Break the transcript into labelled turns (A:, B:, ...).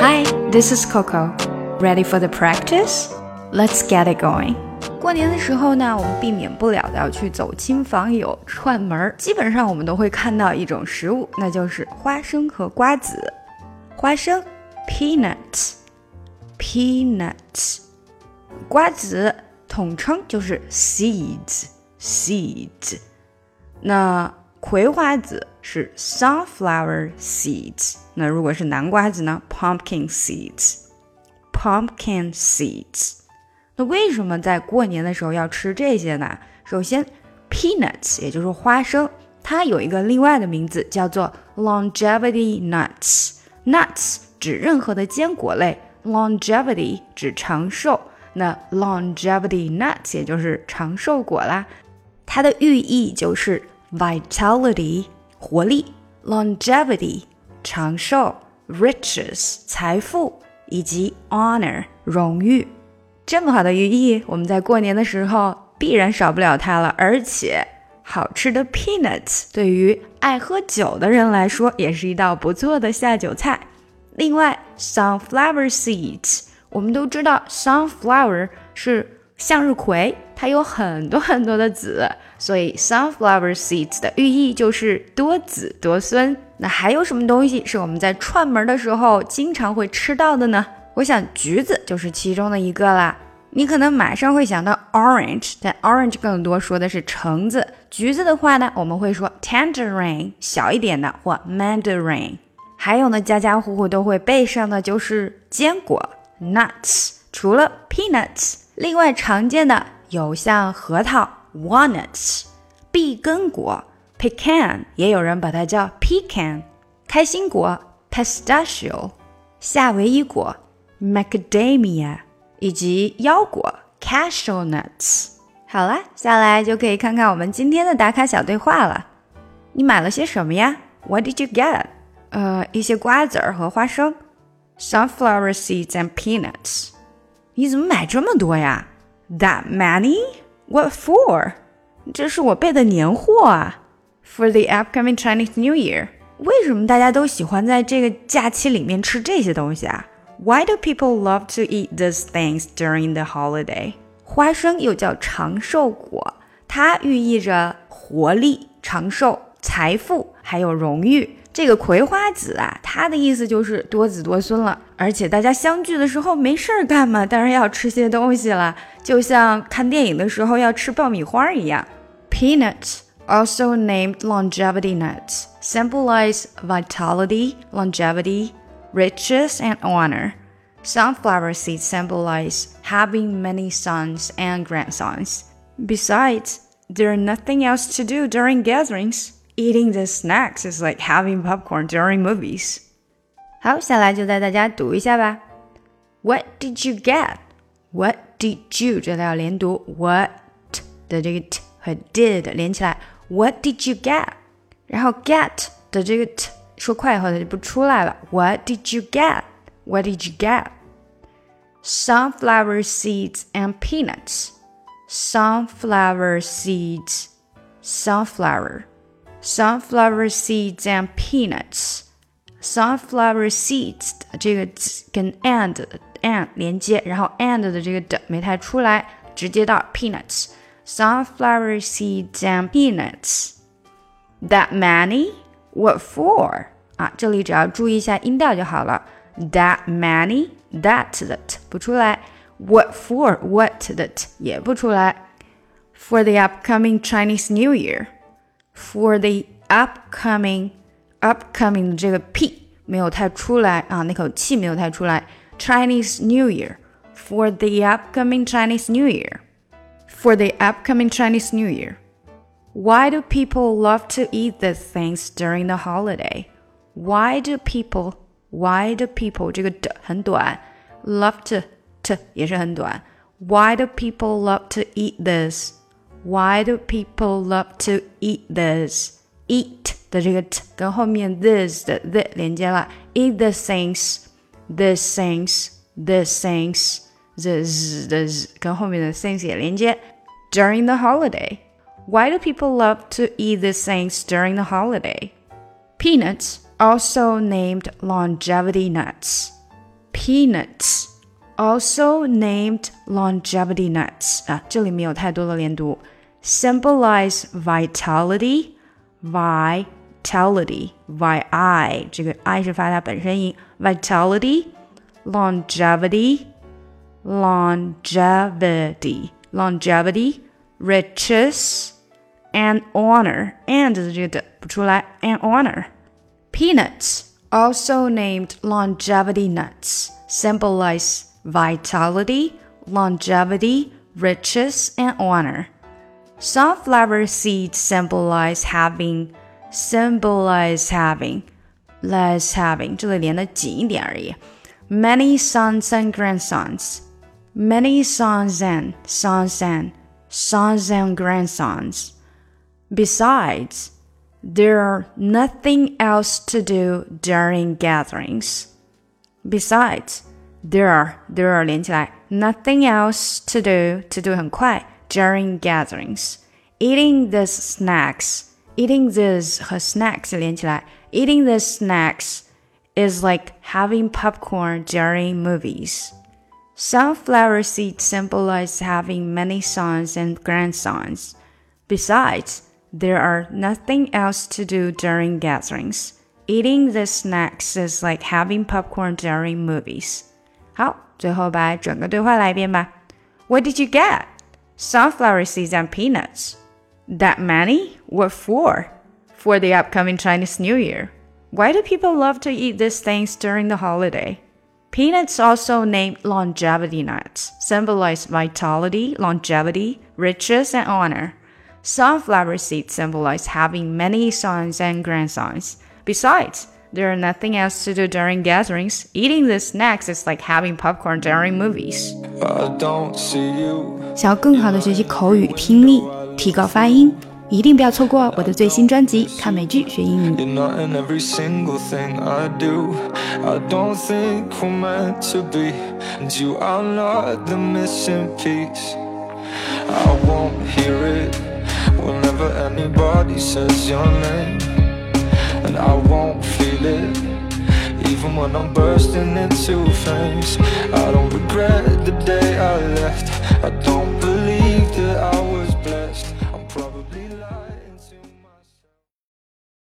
A: Hi, this is Coco. Ready for the practice? Let's get it going. 过年的时候呢，我们避免不了的要去走亲访友、串门儿。基本上我们都会看到一种食物，那就是花生和瓜子。花生，peanuts，peanuts。瓜子统称就是 seeds，seeds。那 葵花籽是 sunflower seeds，那如果是南瓜子呢？pumpkin seeds，pumpkin seeds。那为什么在过年的时候要吃这些呢？首先，peanuts 也就是花生，它有一个另外的名字叫做 longevity nuts。nuts 指任何的坚果类，longevity 指长寿，那 longevity nuts 也就是长寿果啦。它的寓意就是。Vitality 活力，longevity 长寿，riches 财富以及 honor 荣誉，这么好的寓意，我们在过年的时候必然少不了它了。而且好吃的 peanuts 对于爱喝酒的人来说也是一道不错的下酒菜。另外，sunflower seeds 我们都知道，sunflower 是向日葵，它有很多很多的籽。所以 sunflower seeds 的寓意就是多子多孙。那还有什么东西是我们在串门的时候经常会吃到的呢？我想橘子就是其中的一个啦。你可能马上会想到 orange，但 orange 更多说的是橙子。橘子的话呢，我们会说 tangerine，小一点的或 mandarin。还有呢，家家户户都会备上的就是坚果 nuts。除了 peanuts，另外常见的有像核桃。walnuts，碧根果；pecan 也有人把它叫 pecan，开心果 pistachio，夏威夷果 macadamia，以及腰果 cashew nuts。好了，下来就可以看看我们今天的打卡小对话了。你买了些什么呀？What did you get？呃，一些瓜子儿和花生，sunflower seeds and peanuts。你怎么买这么多呀？That many？What for？这是我备的年货啊。For the upcoming Chinese New Year。为什么大家都喜欢在这个假期里面吃这些东西啊？Why do people love to eat these things during the holiday？花生又叫长寿果，它寓意着活力、长寿、财富还有荣誉。这个葵花籽啊，它的意思就是多子多孙了。而且大家相聚的时候没事儿干嘛，当然要吃些东西了，就像看电影的时候要吃爆米花一样。Peanuts, also named longevity nuts, symbolize vitality, longevity, riches, and honor. Sunflower seeds symbolize having many sons and grandsons. Besides, there's nothing else to do during gatherings. Eating the snacks is like having popcorn during movies. 好，下来就带大家读一下吧。What did you get? What did you？这里要连读，what 的这个 t 和 did 连起来。What did you get？然后 get 的这个 t 说快以后它就不出来了。What did you get? What did you get? Sunflower seeds and peanuts. Sunflower seeds. Sunflower sunflower seeds and peanuts. Sunflower seeds 这个跟 and and 连接，然后 and 的这个的没太出来，直接到 peanuts。Sunflower seeds and peanuts. That many? What for? 啊，这里只要注意一下音调就好了。That many? That 的 t 不出来。What for? What 的 t 也不出来。For the upcoming Chinese New Year for the upcoming upcoming 这个 p 没有太出来啊，那口气没有太出来。Chinese New Year for the upcoming Chinese New Year for the upcoming Chinese New Year. Why do people love to eat these things during the holiday? Why do people Why do people 这个的很短，love to to 也是很短。Why do people love to eat this? Why do people love to eat this? Eat 的这个 t 跟后面 this 的 the 连接了，eat the things, these things, these things, the z 的 z 跟后面的 things 也连接。During the holiday, why do people love to eat these things during the holiday? Peanuts, also named longevity nuts. peanuts, also named longevity nuts 啊，这里没有太多的连读，symbolize vitality, vitality, vi 这个 i 是发它本身音，vitality, longevity, longevity, longevity, riches and honor and 的这个的不出来，and honor. Peanuts, also named longevity nuts, symbolize vitality, longevity, riches, and honor. Sunflower seeds symbolize having, symbolize having, less having. 这里连的紧一点而已。Many sons and grandsons, many sons and sons and sons and grandsons. Besides, there are nothing else to do during gatherings. Besides, there are there are 连起来，nothing else to do to do 很快 during gatherings. Eating these snacks, eating these 和 snacks 连起来，eating these snacks is like having popcorn during movies. Sunflower seeds symbolize having many sons and grandsons. Besides, there are nothing else to do during gatherings. Eating the snacks is like having popcorn during movies. 好，最后把整个对话来一遍吧。What did you get? Sunflower seeds and peanuts. That many? What for? For the upcoming Chinese New Year. Why do people love to eat these things during the holiday? Peanuts, also named longevity nuts, symbolize vitality, longevity, riches, and honor. Sunflower seeds symbolize having many sons and grandsons. Besides, there are nothing else to do during gatherings. Eating the snacks is like having popcorn during movies. 想要更好的学习口语听力，提高发音，一定不要错过我的最新专辑《看美剧学英语》。I won't hear it whenever anybody says your name. Won't feel it, even when I'm bursting into flames. I don't regret the day I left, I don't believe that I will.